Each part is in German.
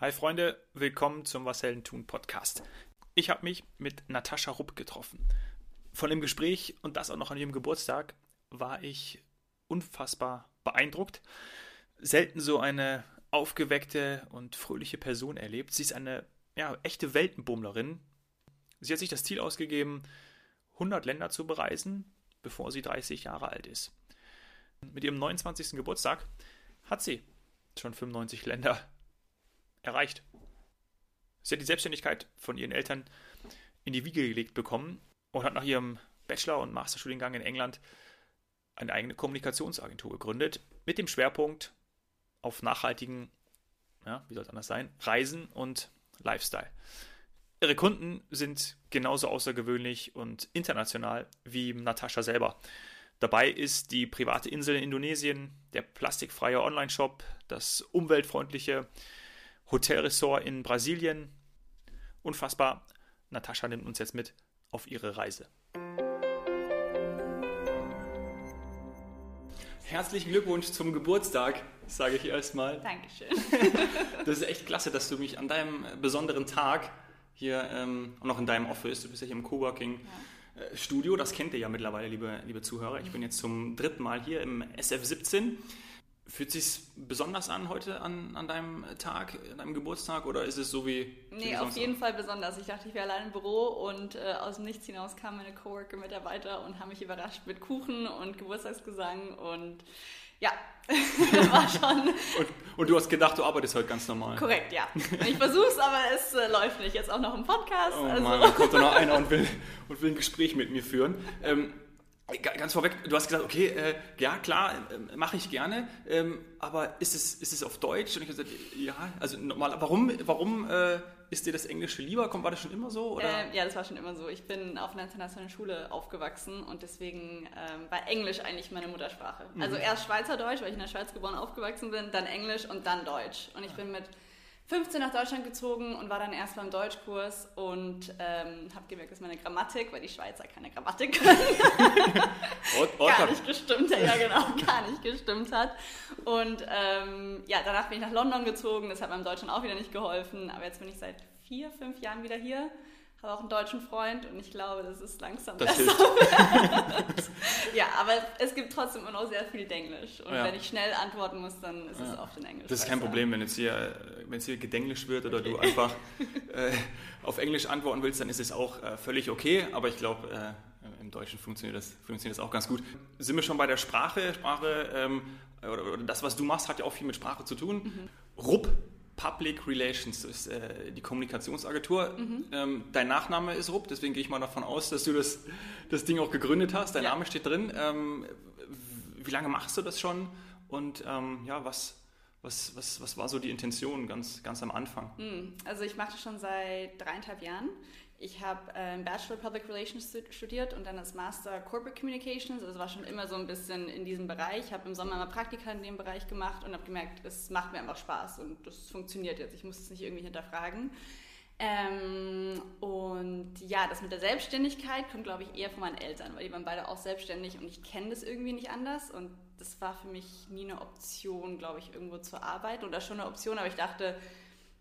Hi Freunde, willkommen zum Was Helden tun Podcast. Ich habe mich mit Natascha Rupp getroffen. Von dem Gespräch und das auch noch an ihrem Geburtstag war ich unfassbar beeindruckt. Selten so eine aufgeweckte und fröhliche Person erlebt. Sie ist eine ja, echte Weltenbummlerin. Sie hat sich das Ziel ausgegeben, 100 Länder zu bereisen, bevor sie 30 Jahre alt ist. Mit ihrem 29. Geburtstag hat sie schon 95 Länder erreicht. Sie hat die Selbstständigkeit von ihren Eltern in die Wiege gelegt bekommen und hat nach ihrem Bachelor- und Masterstudiengang in England eine eigene Kommunikationsagentur gegründet, mit dem Schwerpunkt auf nachhaltigen, ja, wie soll es anders sein, Reisen und Lifestyle. Ihre Kunden sind genauso außergewöhnlich und international wie Natascha selber. Dabei ist die private Insel in Indonesien, der plastikfreie Online-Shop, das umweltfreundliche Hotelressort in Brasilien. Unfassbar. Natascha nimmt uns jetzt mit auf ihre Reise. Herzlichen Glückwunsch zum Geburtstag, sage ich erstmal. Dankeschön. das ist echt klasse, dass du mich an deinem besonderen Tag hier ähm, und auch in deinem Office, du bist ja hier im Coworking ja. Äh, Studio, das kennt ihr ja mittlerweile, liebe, liebe Zuhörer. Ich bin jetzt zum dritten Mal hier im SF17. Fühlt sich besonders an heute an, an deinem Tag, an deinem Geburtstag oder ist es so wie. Nee, auf jeden auch? Fall besonders. Ich dachte, ich wäre allein im Büro und äh, aus dem Nichts hinaus kamen meine Coworker-Mitarbeiter und haben mich überrascht mit Kuchen und Geburtstagsgesang und ja, war schon. Und, und, du hast gedacht, du arbeitest heute ganz normal. Korrekt, ja. Ich versuch's, aber es äh, läuft nicht. Jetzt auch noch im Podcast. Oh also. Mann, dann kommt da noch einer und will, und will ein Gespräch mit mir führen. Ähm, Ganz vorweg, du hast gesagt, okay, äh, ja klar, äh, mache ich gerne, ähm, aber ist es, ist es auf Deutsch? Und ich habe gesagt, ja, also normal, warum, warum äh, ist dir das Englische lieber? Kommt, war das schon immer so? Oder? Ähm, ja, das war schon immer so. Ich bin auf einer internationalen Schule aufgewachsen und deswegen ähm, war Englisch eigentlich meine Muttersprache. Mhm. Also erst Schweizerdeutsch, weil ich in der Schweiz geboren aufgewachsen bin, dann Englisch und dann Deutsch. Und ich bin mit 15 nach Deutschland gezogen und war dann erst beim Deutschkurs und ähm, habe gemerkt, dass meine Grammatik, weil die Schweizer keine Grammatik können, gar nicht gestimmt hat. Ja, genau, gar nicht gestimmt hat. Und ähm, ja, danach bin ich nach London gezogen. Das hat meinem Deutschland auch wieder nicht geholfen. Aber jetzt bin ich seit vier, fünf Jahren wieder hier habe auch einen deutschen Freund und ich glaube, das ist langsam das besser. ja, aber es gibt trotzdem immer noch sehr viel Denglisch. Und ja. wenn ich schnell antworten muss, dann ist ja. es oft in Englisch. Das ist kein Problem, wenn jetzt hier, wenn es hier gedenglisch wird oder okay. du einfach äh, auf Englisch antworten willst, dann ist es auch äh, völlig okay. Aber ich glaube, äh, im Deutschen funktioniert das, funktioniert das auch ganz gut. Sind wir schon bei der Sprache? Sprache ähm, oder, oder, das, was du machst, hat ja auch viel mit Sprache zu tun. Mhm. RUP Public Relations, das ist äh, die Kommunikationsagentur. Mhm. Ähm, dein Nachname ist Rupp, deswegen gehe ich mal davon aus, dass du das, das Ding auch gegründet hast. Dein ja. Name steht drin. Ähm, wie lange machst du das schon? Und ähm, ja, was, was, was, was war so die Intention ganz, ganz am Anfang? Hm, also ich mache das schon seit dreieinhalb Jahren. Ich habe äh, Bachelor Public Relations studiert und dann das Master Corporate Communications. Also war schon immer so ein bisschen in diesem Bereich. Ich habe im Sommer mal Praktika in dem Bereich gemacht und habe gemerkt, es macht mir einfach Spaß und das funktioniert jetzt. Ich muss es nicht irgendwie hinterfragen. Ähm, und ja, das mit der Selbstständigkeit kommt, glaube ich, eher von meinen Eltern, weil die waren beide auch selbstständig und ich kenne das irgendwie nicht anders. Und das war für mich nie eine Option, glaube ich, irgendwo zur Arbeit oder schon eine Option, aber ich dachte,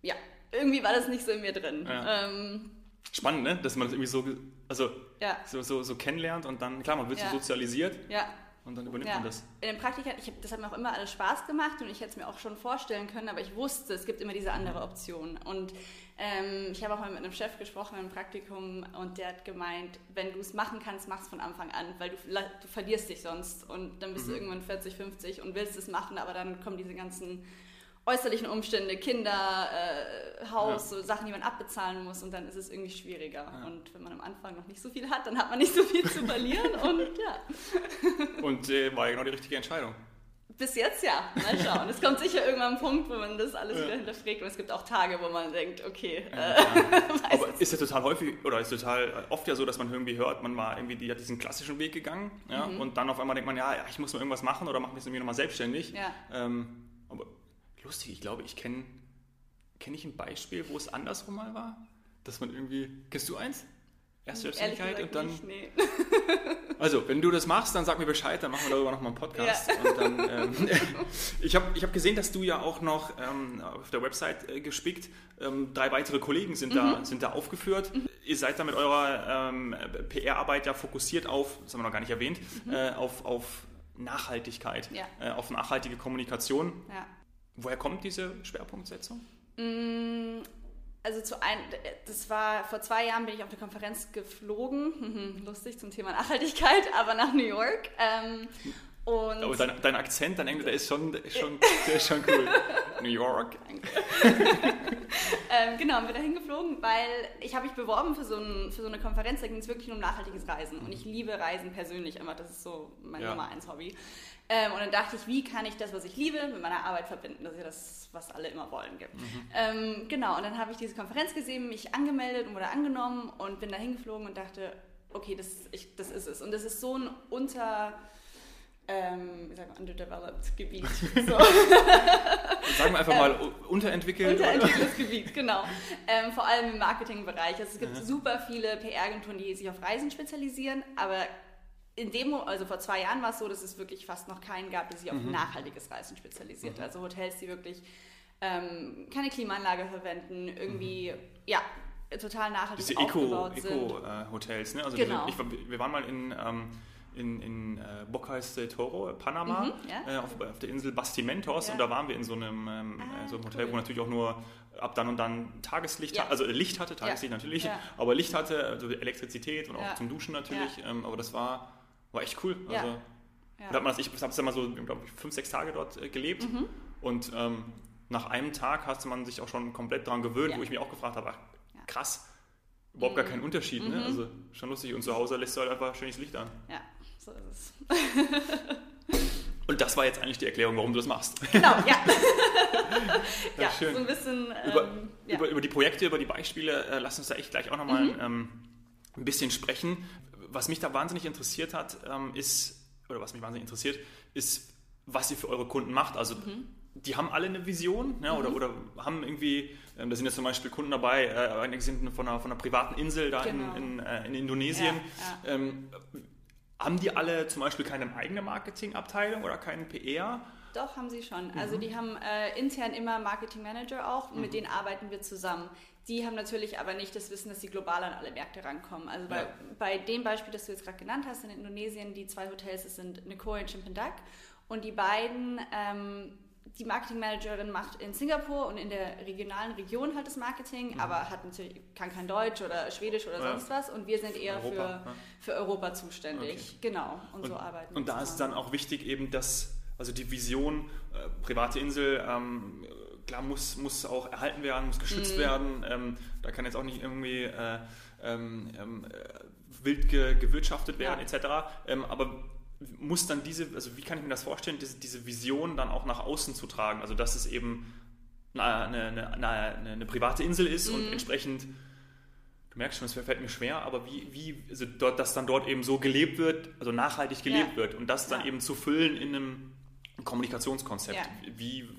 ja, irgendwie war das nicht so in mir drin. Ja. Ähm, spannend, ne? dass man das irgendwie so, also ja. so, so, so kennenlernt und dann, klar, man wird ja. so sozialisiert. Ja. Und dann übernimmt ja. man das. In den Praktika, ich hab, das hat mir auch immer alles Spaß gemacht und ich hätte es mir auch schon vorstellen können, aber ich wusste, es gibt immer diese andere Option. Und ähm, ich habe auch mal mit einem Chef gesprochen im Praktikum und der hat gemeint, wenn du es machen kannst, mach es von Anfang an, weil du, du verlierst dich sonst und dann bist mhm. du irgendwann 40, 50 und willst es machen, aber dann kommen diese ganzen äußerlichen Umstände, Kinder, äh, Haus, ja. so Sachen, die man abbezahlen muss und dann ist es irgendwie schwieriger. Ja. Und wenn man am Anfang noch nicht so viel hat, dann hat man nicht so viel zu verlieren und ja. Und äh, war ja genau die richtige Entscheidung. Bis jetzt ja, mal schauen. Es kommt sicher irgendwann ein Punkt, wo man das alles ja. wieder hinterfragt und es gibt auch Tage, wo man denkt, okay. Ja, äh, Aber ist ja total häufig oder ist total oft ja so, dass man irgendwie hört, man war irgendwie die hat diesen klassischen Weg gegangen ja, mhm. und dann auf einmal denkt man, ja, ich muss mal irgendwas machen oder mache mich irgendwie nochmal selbstständig. Ja. Ähm, lustig, ich glaube, ich kenne kenne ich ein Beispiel, wo es andersrum mal war, dass man irgendwie, kennst du eins? Erst Selbstständigkeit und dann. Nicht, nee. Also, wenn du das machst, dann sag mir Bescheid, dann machen wir darüber nochmal einen Podcast. Ja. Dann, ähm, ich habe ich hab gesehen, dass du ja auch noch ähm, auf der Website äh, gespickt, ähm, drei weitere Kollegen sind, mhm. da, sind da aufgeführt. Mhm. Ihr seid da mit eurer ähm, PR-Arbeit ja fokussiert auf, das haben wir noch gar nicht erwähnt, mhm. äh, auf, auf Nachhaltigkeit, ja. äh, auf nachhaltige Kommunikation. Ja. Woher kommt diese Schwerpunktsetzung? Mm, also zu ein, das war vor zwei Jahren bin ich auf eine Konferenz geflogen, lustig zum Thema Nachhaltigkeit, aber nach New York. Ähm, und aber dein, dein, Akzent, dein Englisch, der ist schon, schon, der ist schon cool. New York. ähm, genau, bin da hingeflogen, weil ich habe mich beworben für so, ein, für so eine Konferenz, da ging es wirklich nur um nachhaltiges Reisen. Und ich liebe Reisen persönlich immer, das ist so mein ja. Nummer eins Hobby. Ähm, und dann dachte ich, wie kann ich das, was ich liebe, mit meiner Arbeit verbinden? Das ist ja das, was alle immer wollen. Mhm. Ähm, genau, und dann habe ich diese Konferenz gesehen, mich angemeldet und wurde angenommen und bin da hingeflogen und dachte, okay, das, ich, das ist es. Und das ist so ein unter ähm, sagt man, underdeveloped Gebiet. So. Sagen wir einfach ähm, mal unterentwickelt. Unterentwickeltes Gebiet, genau. Ähm, vor allem im Marketingbereich. Also es gibt ja. super viele PR-Agenturen, die sich auf Reisen spezialisieren, aber in dem, also vor zwei Jahren war es so, dass es wirklich fast noch keinen gab, der sich auf mhm. nachhaltiges Reisen spezialisiert. Mhm. Also Hotels, die wirklich ähm, keine Klimaanlage verwenden, irgendwie, mhm. ja, total nachhaltig Diese aufgebaut Eco, sind. Eco-Hotels, äh, ne? Also genau. wir, ich, wir waren mal in ähm, in, in äh, Bocas del Toro, Panama, mhm, ja. äh, auf, auf, der Insel Bastimentos ja. und da waren wir in so einem, ähm, ah, so einem Hotel, cool. wo natürlich auch nur ab dann und dann Tageslicht, ja. also Licht hatte, Tageslicht natürlich, aber Licht hatte, also Elektrizität und auch zum Duschen natürlich, ähm, aber das war, war echt cool. Also, da hat man das, ich habe es ja mal so, glaube ich, fünf, sechs Tage dort äh, gelebt mhm. und ähm, nach einem Tag hat man sich auch schon komplett daran gewöhnt, wo ich mich auch gefragt habe, ach, krass, überhaupt mhm. gar kein Unterschied, ne? Mhm. Also schon lustig. Und zu Hause lässt du halt einfach schönes Licht an. Ja. So ist es. Und das war jetzt eigentlich die Erklärung, warum du das machst. Genau, ja. ja, ja schön. so ein bisschen. Ähm, über, ja. über, über, die Projekte, über die Beispiele, äh, lass uns da echt gleich auch nochmal mhm. ähm, ein bisschen sprechen. Was mich da wahnsinnig interessiert hat, ähm, ist, oder was mich wahnsinnig interessiert, ist, was ihr für eure Kunden macht. Also, mhm. die haben alle eine Vision oder, mhm. oder haben irgendwie, ähm, da sind jetzt zum Beispiel Kunden dabei, äh, einige sind von einer, von einer privaten Insel da genau. in, in, äh, in, Indonesien. Ja, ähm, haben die alle zum Beispiel keine eigene Marketingabteilung oder keinen PR? Doch, haben sie schon. Also mhm. Also die haben äh, intern immer Marketing Manager auch, mhm. mit denen arbeiten wir zusammen. Die haben natürlich aber nicht das Wissen, dass sie global an alle Märkte rankommen. Also bei, ja. bei dem Beispiel, das du jetzt gerade genannt hast, in Indonesien, die zwei Hotels, das sind Nicoya und Chimpandak. Und die beiden ähm, die Marketingmanagerin macht in Singapur und in der regionalen Region halt das Marketing, mhm. aber hat natürlich, kann kein Deutsch oder Schwedisch oder ja. sonst was und wir sind eher Europa, für, ja. für Europa zuständig. Okay. Genau, und, und, so arbeiten wir. Und da ist dann auch wichtig eben, dass also die Vision, äh, private Insel, ähm, klar muss, muss auch erhalten werden, muss geschützt mhm. werden. Ähm, da kann jetzt auch nicht irgendwie äh, ähm, ähm äh, wild ge, gewirtschaftet werden ja. etc. Ähm, aber muss dann diese, also wie kann ich mir das vorstellen, diese, diese Vision dann auch nach außen zu tragen? Also dass es eben eine, eine, eine, eine private Insel ist mhm. und entsprechend, du merkst schon, es fällt mir schwer, aber wie, wie also dort, dass dann dort eben so gelebt wird, also nachhaltig gelebt ja. wird und das dann ja. eben zu füllen in einem Kommunikationskonzept. Ja. Wie,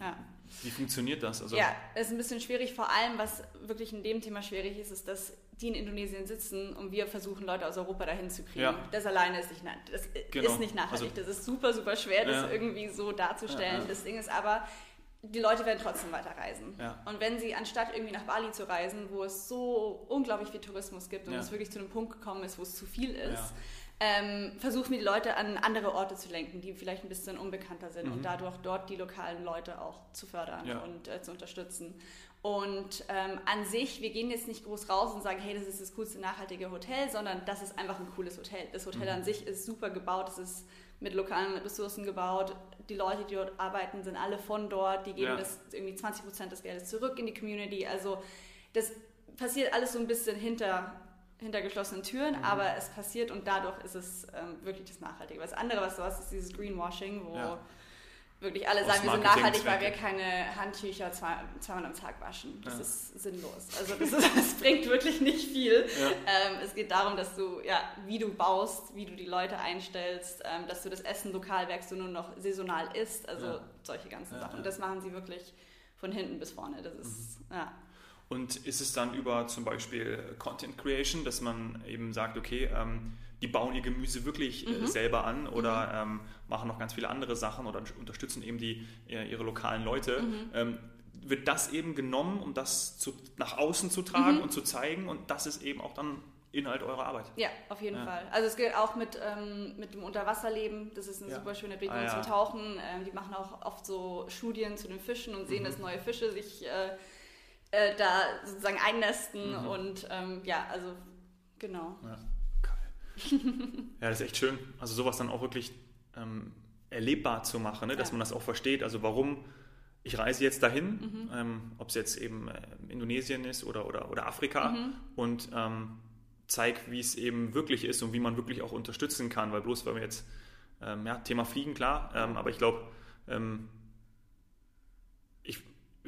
wie funktioniert das? Also ja, es ist ein bisschen schwierig, vor allem was wirklich in dem Thema schwierig ist, ist, dass die in Indonesien sitzen und wir versuchen, Leute aus Europa dahin zu kriegen. Ja. Das alleine ist nicht, das genau. ist nicht nachhaltig. Also, das ist super, super schwer, das ja. irgendwie so darzustellen. Ja, das Ding ist aber, die Leute werden trotzdem weiterreisen. Und wenn sie, anstatt irgendwie nach Bali zu reisen, wo es so unglaublich viel Tourismus gibt und es wirklich zu einem Punkt gekommen ist, wo es zu viel ist, ähm, versuchen wir die Leute an andere Orte zu lenken, die vielleicht ein bisschen unbekannter sind mhm. und dadurch dort die lokalen Leute auch zu fördern und äh, zu unterstützen. Und ähm, an sich, wir gehen jetzt nicht groß raus und sagen, hey, das ist das coolste nachhaltige Hotel, sondern das ist einfach ein cooles Hotel. Das Hotel mhm. an sich ist super gebaut, es ist mit lokalen Ressourcen gebaut. Die Leute, die dort arbeiten, sind alle von dort. Die geben ja. das irgendwie 20 Prozent des Geldes zurück in die Community. Also das passiert alles so ein bisschen hinter, hinter geschlossenen Türen, mhm. aber es passiert und dadurch ist es ähm, wirklich das Nachhaltige. Das andere, was du hast, ist dieses Greenwashing, wo ja wirklich alle sagen, wir sind nachhaltig, weil wir keine Handtücher zwei, zweimal am Tag waschen. Das ja. ist sinnlos. Also das, ist, das, bringt wirklich nicht viel. Ja. Ähm, es geht darum, dass du, ja, wie du baust, wie du die Leute einstellst, ähm, dass du das Essen lokal wächst und nur noch saisonal isst. Also ja. solche ganzen Sachen. Das machen sie wirklich von hinten bis vorne. Das ist, ja. Und ist es dann über zum Beispiel Content Creation, dass man eben sagt, okay, ähm, die bauen ihr Gemüse wirklich äh, mhm. selber an oder mhm. ähm, machen noch ganz viele andere Sachen oder unterstützen eben die, äh, ihre lokalen Leute. Mhm. Ähm, wird das eben genommen, um das zu, nach außen zu tragen mhm. und zu zeigen und das ist eben auch dann Inhalt eurer Arbeit. Ja, auf jeden ja. Fall. Also es gilt auch mit, ähm, mit dem Unterwasserleben. Das ist eine ja. super schöne Begegnung ah, ja. zum Tauchen. Ähm, die machen auch oft so Studien zu den Fischen und sehen, mhm. dass neue Fische sich äh, äh, da sozusagen einnästen. Mhm. Und ähm, ja, also genau. Ja, geil. ja, das ist echt schön. Also sowas dann auch wirklich ähm, erlebbar zu machen, ne? dass man das auch versteht. Also warum ich reise jetzt dahin, mhm. ähm, ob es jetzt eben äh, Indonesien ist oder, oder, oder Afrika mhm. und ähm, zeige, wie es eben wirklich ist und wie man wirklich auch unterstützen kann, weil bloß weil wir jetzt, ähm, ja, Thema Fliegen, klar, ähm, aber ich glaube, ähm,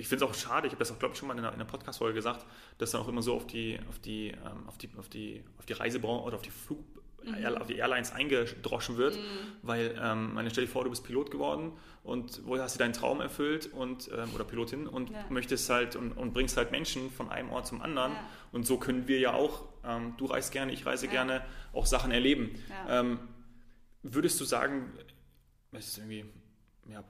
ich, finde es auch schade, ich habe das auch, glaube ich, schon mal in einer, einer Podcast-Folge gesagt, dass dann auch immer so auf die, auf die, ähm, auf die, auf die, auf die Reisebranche oder auf die Flug mhm. auf die Airlines eingedroschen wird, mhm. weil, ähm, meine, stell dir vor, du bist Pilot geworden und wo hast du deinen Traum erfüllt und, ähm, oder Pilotin und ja. möchtest halt und, und, bringst halt Menschen von einem Ort zum anderen ja. und so können wir ja auch, ähm, du reist gerne, ich reise ja. gerne, auch Sachen erleben. Ähm, würdest du sagen, es ist irgendwie, ja,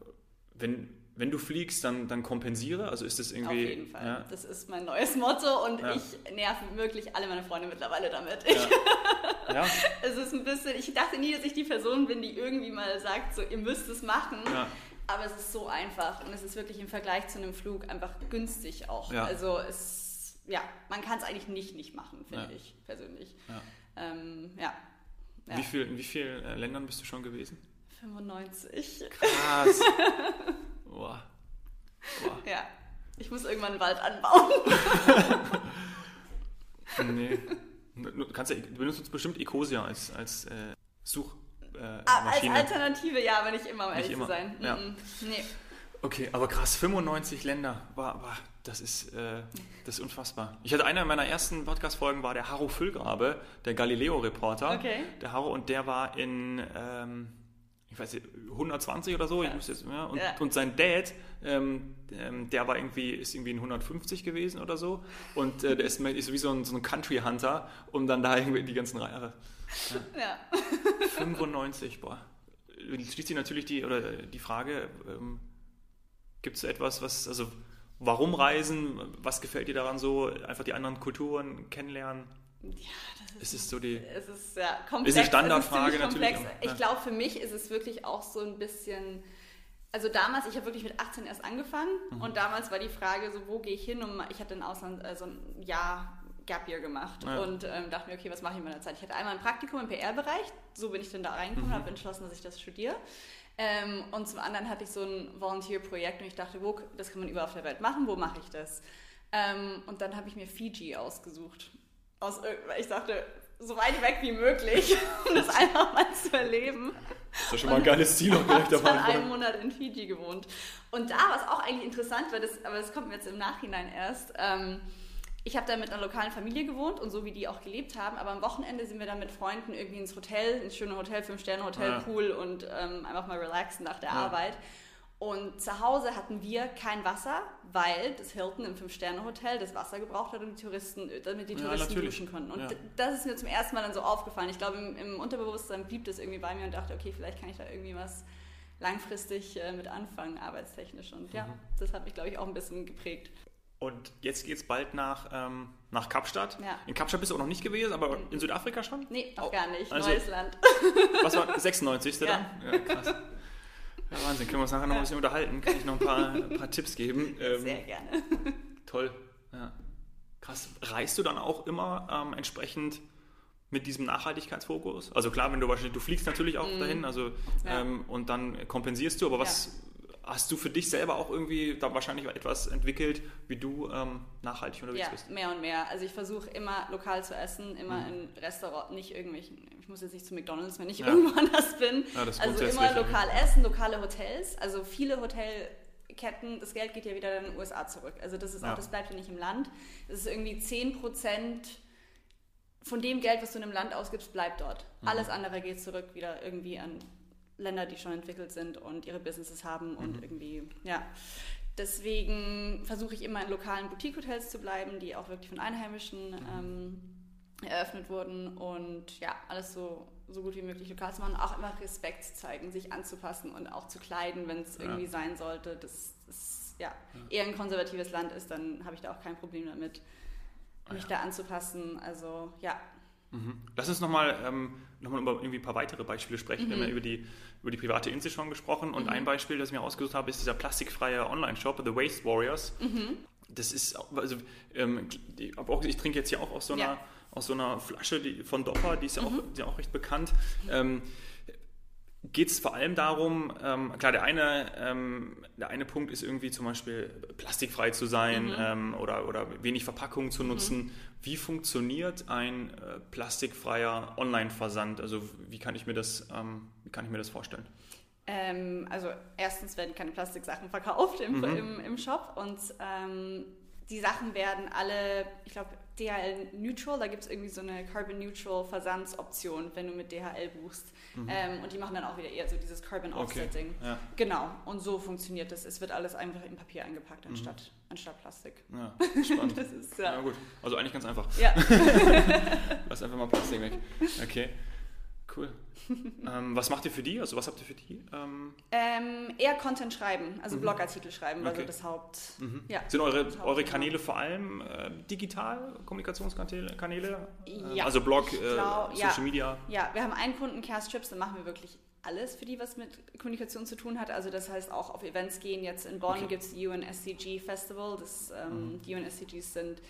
wenn, wenn du fliegst, dann, dann kompensiere? Also ist das irgendwie. Auf jeden Fall. Ja. Das ist mein neues Motto und ja. ich nerve wirklich alle meine Freunde mittlerweile damit. Ja. ja. es ist ein bisschen, ich dachte nie, dass ich die Person bin, die irgendwie mal sagt, so, ihr müsst es machen. Aber es ist so einfach und es ist wirklich im Vergleich zu einem Flug einfach günstig auch. Also es, ja, man kann es eigentlich nicht nicht machen, finde ich persönlich. Ähm, ja. Wie viel, in wie vielen äh, Ländern bist du schon gewesen? 95. Krass. Boah. Boah. Ja. Ich muss irgendwann einen Wald anbauen. nee. Du, kannst ja, du benutzt uns bestimmt Ecosia als, als äh, Such. Äh, ah, als Alternative, ja, aber nicht immer, um ehrlich immer. zu sein. Ja. Nee. Okay, aber krass, 95 Länder. War, war, das, ist, äh, das ist unfassbar. Ich hatte einer meiner ersten Podcast-Folgen war der Harro Füllgrabe, der Galileo-Reporter. Okay. Der Harro und der war in. Ähm, ich weiß nicht, 120 oder so, ja. jetzt, ja, und, ja. und, sein Dad, ähm, ähm, der war irgendwie, ist irgendwie ein 150 gewesen oder so und äh, der ist, ist wie so ein, so ein Country Hunter, um dann da irgendwie die ganzen Jahre. Ja. 95, boah. Schließt sich natürlich die, oder die Frage, ähm, gibt es etwas, was, also warum reisen, was gefällt dir daran so, einfach die anderen Kulturen kennenlernen? Ja, es ist so die. Es ist ja komplex. Ist eine Standardfrage natürlich. Ich glaube, für mich ist es wirklich auch so ein bisschen. Also damals, ich habe wirklich mit 18 erst angefangen mhm. und damals war die Frage so, wo gehe ich hin? Und ich hatte ein Ausland, also ein Jahr Gap Year gemacht ja. und ähm, dachte mir, okay, was mache ich in meiner Zeit? Ich hatte einmal ein Praktikum im PR-Bereich, so bin ich dann da reingekommen, mhm. habe entschlossen, dass ich das studiere. Ähm, und zum anderen hatte ich so ein Volunteer-Projekt und ich dachte, wo, das kann man überall auf der Welt machen, wo mache ich das? Ähm, und dann habe ich mir Fiji ausgesucht aus, ich dachte, so weit weg wie möglich, um das einfach mal zu erleben. Das ist ja schon mal ein geiles Ziel auch gleich dabei. Ich habe einen Monat in Fiji gewohnt. Und da war es auch eigentlich interessant, weil das, aber das kommt mir jetzt im Nachhinein erst. Ähm, ich habe da mit einer lokalen Familie gewohnt und so wie die auch gelebt haben, aber am Wochenende sind wir dann mit Freunden irgendwie ins Hotel, ins schöne Hotel, Fünf-Sterne-Hotel, ja. Pool und ähm, einfach mal relaxen nach der ja. Arbeit. Und zu Hause hatten wir kein Wasser, weil das Hilton im Fünf-Sterne-Hotel das Wasser gebraucht hat, um die Touristen, damit die Touristen ja, duschen konnten. Und ja. das ist mir zum ersten Mal dann so aufgefallen. Ich glaube, im, im, Unterbewusstsein blieb das irgendwie bei mir und dachte, okay, vielleicht kann ich da irgendwie was langfristig äh, mit anfangen, arbeitstechnisch. Und ja, mhm. das hat mich, glaube ich, auch ein bisschen geprägt. Und jetzt geht es bald nach, ähm, nach Kapstadt. Ja. In Kapstadt bist du auch noch nicht gewesen, aber in Südafrika schon? Nee, noch oh. gar nicht. Also, Neues Land. Was war 96. Ja. dann? Ja, krass. Ja, Wahnsinn. Können wir uns nachher noch ein bisschen unterhalten? Kann ich noch ein paar, ein paar Tipps geben? Ähm, Sehr gerne. Toll. Ja. Krass. Reist du dann auch immer ähm, entsprechend mit diesem Nachhaltigkeitsfokus? Also klar, wenn du wahrscheinlich, du fliegst natürlich auch mm. dahin, also ja. ähm, und dann kompensierst du, aber was hast du für dich selber auch irgendwie da wahrscheinlich etwas entwickelt, wie du ähm, nachhaltig unterwegs ja, bist? Ja, mehr und mehr. Also ich versuche immer lokal zu essen, immer mhm. in Restaurant, nicht irgendwelchen, ich muss jetzt nicht zu McDonalds, wenn ich ja. irgendwo anders bin. Ja, also immer lokal essen, lokale Hotels. Also viele Hotelketten, das Geld geht ja wieder in den USA zurück. Also das ist auch, das bleibt ja nicht im Land. Das ist irgendwie 10 Prozent von dem Geld, was du in einem Land ausgibst, bleibt dort. Mhm. Alles andere geht zurück wieder irgendwie an Länder, die schon entwickelt sind und ihre Businesses haben und mhm. irgendwie, ja. deswegen versuche ich immer in lokalen Boutique-Hotels zu bleiben, die auch wirklich von Einheimischen ähm, eröffnet wurden und ja, alles so, so gut wie möglich lokal zu machen. Auch immer Respekt zu zeigen, sich anzupassen und auch zu kleiden, wenn es irgendwie sein sollte. Das ist ja, eher ein konservatives Land ist, dann habe ich da auch kein Problem damit, ah mich ja. da anzupassen. Also ja. Mhm. Lass uns nochmal ähm, noch über irgendwie ein paar weitere Beispiele sprechen. Mhm. Wir haben ja mhm. über die, über die private Insel schon gesprochen und mhm. ein Beispiel, das ich mir ausgesucht habe, ist dieser plastikfreie Online-Shop, The Waste Warriors. Mhm. Das ist, also ähm, ich trinke jetzt hier auch aus so einer, ja. aus so einer Flasche die, von Dopper, die ist ja auch, mhm. die auch recht bekannt. Ähm, geht es vor allem darum, ähm, klar, der eine, ähm, der eine Punkt ist irgendwie zum Beispiel plastikfrei zu sein mhm. ähm, oder, oder wenig Verpackungen zu mhm. nutzen. Mhm. Wie funktioniert ein äh, plastikfreier Online-Versand? Also wie kann ich mir das, ähm, wie kann ich mir das vorstellen? Ähm, also erstens werden keine Plastiksachen verkauft im, mhm. im, im Shop und ähm, die Sachen werden alle, ich glaube, DHL Neutral, da gibt es irgendwie so eine Carbon Neutral Versandsoption, wenn du mit DHL buchst. Mhm. Ähm, und die machen dann auch wieder eher so dieses Carbon Offsetting. Okay. Ja. Genau, und so funktioniert das. Es wird alles einfach in Papier eingepackt, mhm. anstatt, mhm. anstatt Plastik. Ja, spannend. das ist, ja. ja. gut. Also eigentlich ganz einfach. Ja. Lass einfach mal Plastik weg. Okay, cool. ähm, was macht ihr für die? Also was habt ihr für die? Ähm ähm, eher Content schreiben, also mhm. Blogartikel schreiben, okay. also das Haupt. Mhm. Ja, Sind eure, eure Kanäle vor allem äh, digital, Kommunikationskanäle? Kanäle? Äh, ja. Also Blog, äh, glaub, Social ja. Media? Ja, wir haben einen Kunden, Cast Trips, da machen wir wirklich alles für die, was mit Kommunikation zu tun hat. Also das heißt auch auf Events gehen. Jetzt in Bonn okay. gibt es die UNSCG Festival. Das, ähm, mhm. Die UNSCGs sind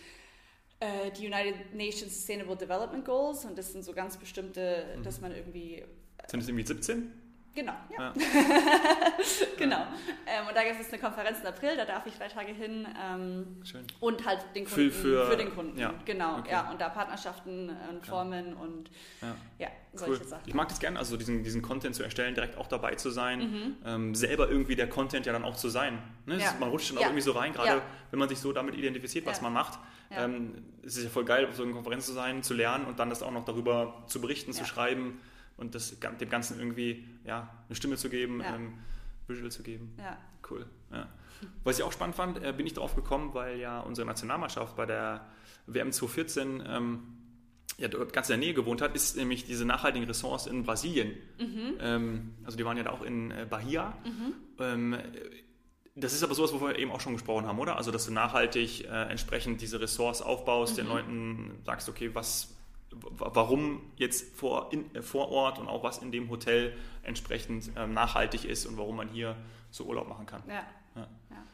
äh, die United Nations Sustainable Development Goals und das sind so ganz bestimmte, mhm. dass man irgendwie. Sind es irgendwie 17? Genau, ja. ja. genau. Ähm, und da gibt es eine Konferenz im April, da darf ich drei Tage hin. Ähm, Schön. Und halt den Kunden, für, für, den Kunden. Ja. Genau, okay. ja. Und da Partnerschaften und Formen ja. und ja, ja solche cool. Sachen. Ich mag das gerne, also diesen, diesen Content zu erstellen, direkt auch dabei zu sein, mhm. ähm, selber irgendwie der Content ja dann auch zu sein. Ne? Ist, man rutscht dann auch irgendwie so rein, gerade wenn man sich so damit identifiziert, was man macht. Ähm, es ist ja voll geil, auf so einer Konferenz zu sein, zu lernen und dann das auch noch darüber zu berichten, zu schreiben und das, dem Ganzen irgendwie ja, eine Stimme zu geben, ja. ähm, Visual zu geben. Ja. Cool. Ja. Was ich auch spannend fand, äh, bin ich darauf gekommen, weil ja unsere Nationalmannschaft bei der WM 2014 ähm, ja, dort ganz in der Nähe gewohnt hat, ist nämlich diese nachhaltigen Ressorts in Brasilien. Mhm. Ähm, also die waren ja da auch in äh, Bahia. Mhm. Ähm, das ist aber sowas, wovon wir eben auch schon gesprochen haben, oder? Also, dass du nachhaltig äh, entsprechend diese Ressorts aufbaust, mhm. den Leuten sagst, okay, was, warum jetzt vor, in, äh, vor Ort und auch was in dem Hotel entsprechend ähm, nachhaltig ist und warum man hier so Urlaub machen kann. Ja. ja. ja.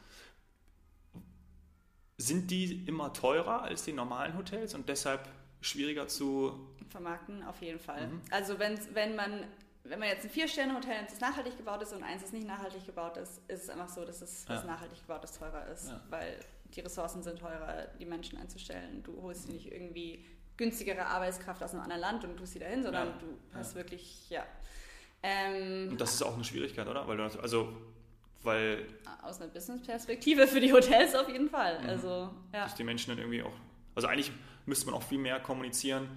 Sind die immer teurer als die normalen Hotels und deshalb schwieriger zu vermarkten? Auf jeden Fall. Mhm. Also wenn, wenn man wenn man jetzt ein Vier-Sterne-Hotel das nachhaltig gebaut ist und eins ist nicht nachhaltig gebaut ist, ist es einfach so, dass es ja. nachhaltig gebaut ist teurer ist, ja. weil die Ressourcen sind teurer, die Menschen einzustellen. Du holst nicht irgendwie günstigere Arbeitskraft aus einem anderen Land und tust sie dahin, sondern ja. du hast ja. wirklich, ja. Ähm, und das ist auch eine Schwierigkeit, oder? Weil du, also, weil... Aus einer Business-Perspektive für die Hotels auf jeden Fall. Mhm. Also, ja. Dass die Menschen dann irgendwie auch... Also eigentlich müsste man auch viel mehr kommunizieren,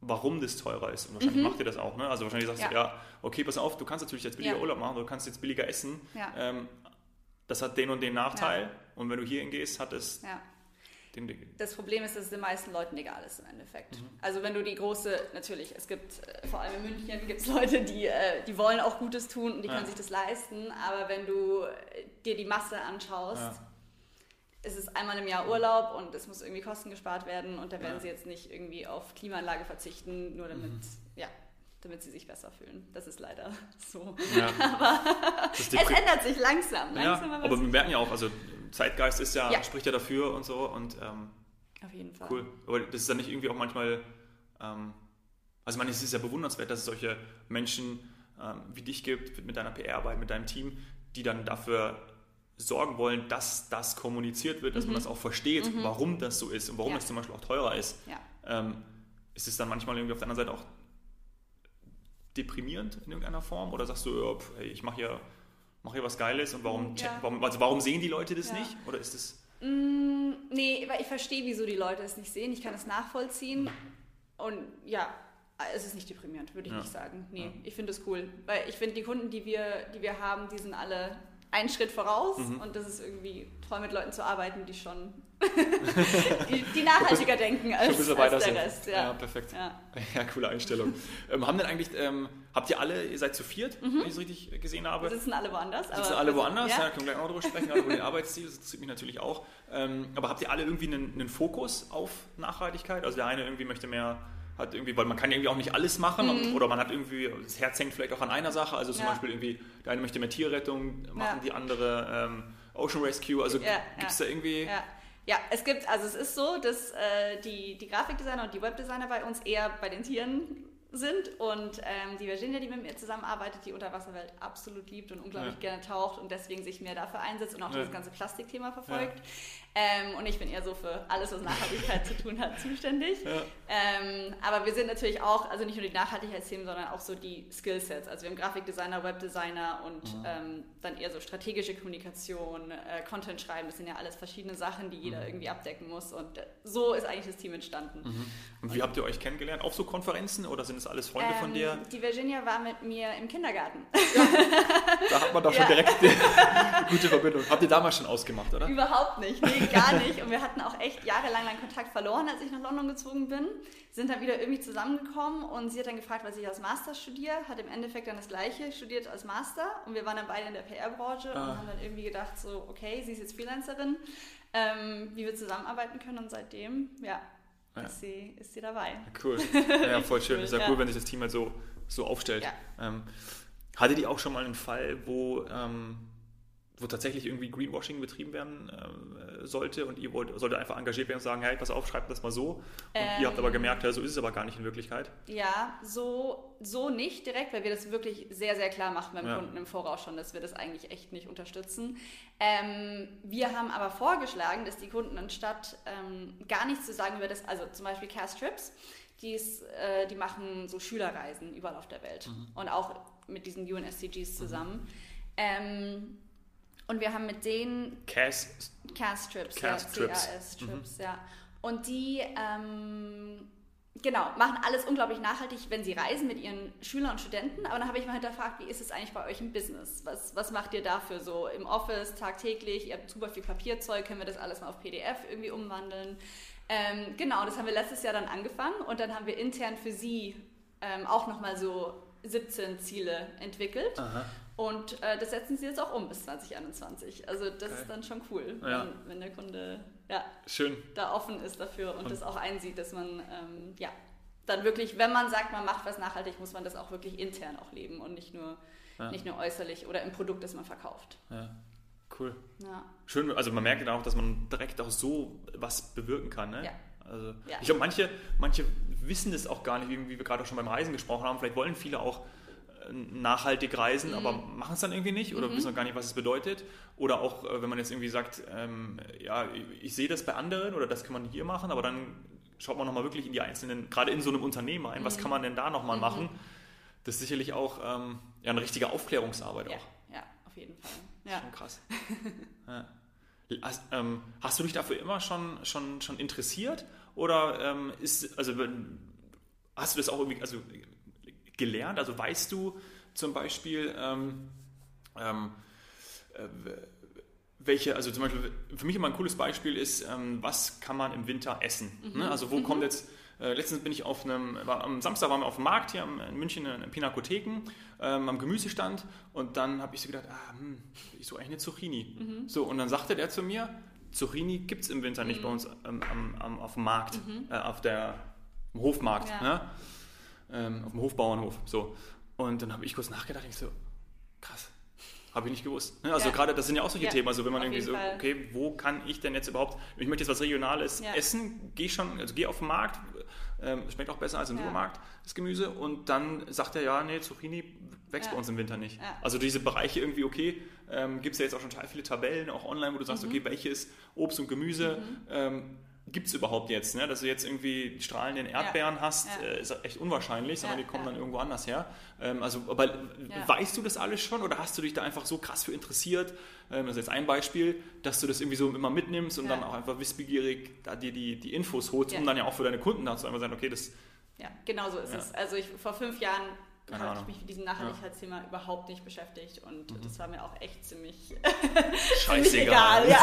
warum das teurer ist. Und wahrscheinlich mhm. macht ihr das auch. Ne? Also wahrscheinlich sagst ja. du, ja, okay, pass auf, du kannst natürlich jetzt billiger. Urlaub machen, du kannst jetzt billiger essen. Ähm, das hat den und den Nachteil. Und wenn du hier hingehst, hat es das Problem ist, dass es den meisten Leuten egal ist im Endeffekt. Mhm. Also wenn du die große, natürlich, es gibt, äh, vor allem in München gibt es Leute, die, äh, die wollen auch Gutes tun und die ja. können sich das leisten, aber wenn du äh, dir die Masse anschaust, ja. ist es einmal im Jahr Urlaub und es muss irgendwie Kosten gespart werden und da werden ja. sie jetzt nicht irgendwie auf Klimaanlage verzichten, nur damit, mhm. Damit sie sich besser fühlen. Das ist leider so. Ja. aber es ändert sich langsam. langsam ja, aber wir merken ja auch, also Zeitgeist ist ja, ja. spricht ja dafür und so und ähm, auf jeden Fall. Cool. Aber das ist dann nicht irgendwie auch manchmal, ähm, also man, es ist ja bewundernswert, dass es solche Menschen ähm, wie dich gibt, mit deiner PR-Arbeit, mit deinem Team, die dann dafür sorgen wollen, dass das kommuniziert wird, dass mhm. man das auch versteht, mhm. warum das so ist und warum ja. es zum Beispiel auch teurer ist. Ja. Ähm, ist es dann manchmal irgendwie auf der anderen Seite auch deprimierend in irgendeiner Form? Oder sagst du, ja, hey, ich mache hier mache hier was Geiles und warum, ja. warum, also warum sehen die Leute das ja. nicht? Oder ist das. Mm, nee, weil ich verstehe, wieso die Leute es nicht sehen. Ich kann es nachvollziehen. Und ja, es ist nicht deprimierend, würde ich nicht sagen. Nee, ich finde es cool. Weil ich finde, die Kunden, die wir, die wir haben, die sind alle einen Schritt voraus mhm. und das ist irgendwie toll, mit Leuten zu arbeiten, die schon die, die, nachhaltiger denken als, als der sind. Rest. Ja, ja perfekt. Ja. ja. coole Einstellung. ähm, haben denn eigentlich, ähm, habt ihr alle, ihr seid zu viert, mhm. wenn ich es richtig gesehen habe? Wir sitzen alle woanders. Sitzen alle woanders, ja, ja können wir gleich auch darüber sprechen, über den Arbeitsstil, das interessiert mich natürlich auch. Ähm, aber habt ihr alle irgendwie einen, einen Fokus auf Nachhaltigkeit? Also der eine irgendwie möchte mehr hat irgendwie, weil man kann irgendwie auch nicht alles machen mhm. oder man hat irgendwie, das Herz hängt vielleicht auch an einer Sache, also zum ja. Beispiel irgendwie, der eine möchte mehr Tierrettung machen, ja. die andere ähm, Ocean Rescue, also ja, gibt es da irgendwie... Ja, es gibt, also es ist so, dass äh, die, die Grafikdesigner und die Webdesigner bei uns eher bei den Tieren sind und ähm, die Virginia, die mit mir zusammenarbeitet, die Unterwasserwelt absolut liebt und unglaublich ja. gerne taucht und deswegen sich mehr dafür einsetzt und auch ja. das ganze Plastikthema verfolgt. Ja. Ähm, und ich bin eher so für alles, was Nachhaltigkeit zu tun hat, zuständig. Ähm, aber wir sind natürlich auch, also nicht nur die Nachhaltigkeitsthemen, sondern auch so die Skillsets. Also wir haben Grafikdesigner, Webdesigner und mhm. Ähm, dann eher so strategische Kommunikation, äh, Content schreiben. Das sind ja alles verschiedene Sachen, die jeder mhm. irgendwie abdecken muss. Und so ist eigentlich das Team entstanden. Mhm. Und wie habt ihr euch kennengelernt? Auf so Konferenzen oder sind es alles Freunde ähm, von dir? Die Virginia war mit mir im Kindergarten. Ja. da hat man doch schon ja. direkt eine gute Verbindung. Habt ihr damals schon ausgemacht, oder? Überhaupt nicht, nee, gar nicht. Und wir hatten auch echt jahrelang einen Kontakt verloren, als ich nach London gezogen bin. Sind dann wieder irgendwie zusammengekommen und sie hat dann gefragt, was ich als Master studiere. Hat im Endeffekt dann das Gleiche studiert als Master. Und wir waren dann beide in der PR-Branche ah. und haben dann irgendwie gedacht, so, okay, sie ist jetzt Freelancerin, ähm, wie wir zusammenarbeiten können. Und seitdem, ja, ja. Ist, sie, ist sie dabei. Cool. Ja, voll schön. cool, ist ja, cool, wenn sich das Team halt so, so aufstellt. Ja. Ähm, hattet ihr auch schon mal einen Fall, wo, ähm, wo tatsächlich irgendwie Greenwashing betrieben werden äh, sollte und ihr wollt, solltet einfach engagiert werden und sagen, hey, pass auf, schreibt das mal so. Und ähm, ihr habt aber ähm, gemerkt, ja, so ist es aber gar nicht in Wirklichkeit. Ja, so, so nicht direkt, weil wir das wirklich sehr, sehr klar machen beim ja. Kunden im Voraus schon, dass wir das eigentlich echt nicht unterstützen. Ähm, wir haben aber vorgeschlagen, dass die Kunden anstatt ähm, gar nichts zu sagen über das, also zum Beispiel Cast Trips, die, äh, die machen so Schülerreisen überall auf der Welt mhm. und auch mit diesen UNSCGs mhm. zusammen. Mhm. Und wir haben mit denen CAS, CAS Trips, CAS ja, Trips. CAS Trips, mhm. ja. Und die ähm, genau, machen alles unglaublich nachhaltig, wenn sie reisen mit ihren Schülern und Studenten. Aber dann habe ich mal hinterfragt, wie ist es eigentlich bei euch im Business? Was, was macht ihr dafür so im Office tagtäglich? Ihr habt super viel Papierzeug, können wir das alles mal auf PDF irgendwie umwandeln? Ähm, genau, das haben wir letztes Jahr dann angefangen und dann haben wir intern für sie ähm, auch nochmal so 17 Ziele entwickelt. Aha. Und äh, das setzen sie jetzt auch um bis 2021. Also das okay. ist dann schon cool, ja. wenn, wenn, der Kunde ja, Schön. da offen ist dafür und, und das auch einsieht, dass man ähm, ja, dann wirklich, wenn man sagt, man macht was nachhaltig, muss man das auch wirklich intern auch leben und nicht nur, ja. nicht nur äußerlich oder im Produkt, das man verkauft. Ja. Cool. Ja. Schön, also man merkt auch, dass man direkt auch so was bewirken kann. Ne? Ja. Also, ja. Ich glaube, manche, manche wissen das auch gar nicht, wie wir gerade auch schon beim Reisen gesprochen haben. Vielleicht wollen viele auch nachhaltig reisen, mhm. aber machen es dann irgendwie nicht oder mhm. wissen noch gar nicht, was es bedeutet. Oder auch, äh, wenn man jetzt irgendwie sagt, ähm, ja, ich sehe das bei anderen oder das kann man hier machen, aber dann schaut man nochmal wirklich in die einzelnen, gerade in so einem Unternehmen ein, mhm. was kann man denn da nochmal mhm. machen? Das ist sicherlich auch ähm, ja, eine richtige Aufklärungsarbeit ja. auch. Ja, auf jeden Fall. Ja. Schon krass. ja. hast, ähm, hast, du dich dafür immer schon, schon, schon interessiert? Oder ähm, ist, also hast du das auch irgendwie, also gelernt? Also weißt du zum Beispiel, ähm, ähm, äh, welche, also zum Beispiel, für mich immer ein cooles Beispiel ist, ähm, was kann man im Winter essen? Mhm. Ne? Also wo mhm. kommt jetzt, äh, letztens bin ich auf einem, war, am Samstag waren wir auf dem Markt hier in München in Pinakotheken, ähm, am Gemüsestand und dann habe ich so gedacht, ah, hm, ich suche eigentlich eine Zucchini. Mhm. So, und dann sagte der zu mir, Zucchini gibt es im Winter nicht bei mhm. uns ähm, am, am, auf dem Markt, mhm. äh, auf der, Hofmarkt. Ja. Ne? Ähm, auf dem Hofbauernhof. So. Und dann habe ich kurz nachgedacht, ich so, krass, habe ich nicht gewusst. Ne? Also ja. gerade, das sind ja auch solche ja, Themen. Also wenn man irgendwie so, Fall. okay, wo kann ich denn jetzt überhaupt, ich möchte jetzt was Regionales ja. essen, gehe schon, also gehe auf den Markt, ähm, schmeckt auch besser als im Supermarkt, das Gemüse. Und dann sagt er, ja, nee, Zucchini wächst bei uns im Winter nicht. Also diese Bereiche irgendwie, okay, ähm, gibt es ja jetzt auch schon total viele Tabellen, auch online, wo du sagst, mhm. okay, welches Obst und Gemüse mhm. ähm, gibt es überhaupt jetzt? Ne? Dass du jetzt irgendwie strahlenden Erdbeeren ja. hast, ja. Äh, ist echt unwahrscheinlich, sondern ja. die kommen dann irgendwo anders her. Ähm, also, aber weißt du das alles schon oder hast du dich da einfach so krass für interessiert? Ähm, das ist jetzt ein Beispiel, dass du das irgendwie so immer mitnimmst und dann auch einfach wissbegierig da dir die, die Infos holst, um dann ja auch für deine Kunden da zu einfach sagen, okay, das. Ja, genau so ist es. Also ich, vor fünf Jahren habe ich mich mit diesem Nachhaltigkeitsthema ja. überhaupt nicht beschäftigt und mhm. das war mir auch echt ziemlich, ziemlich egal. Ja,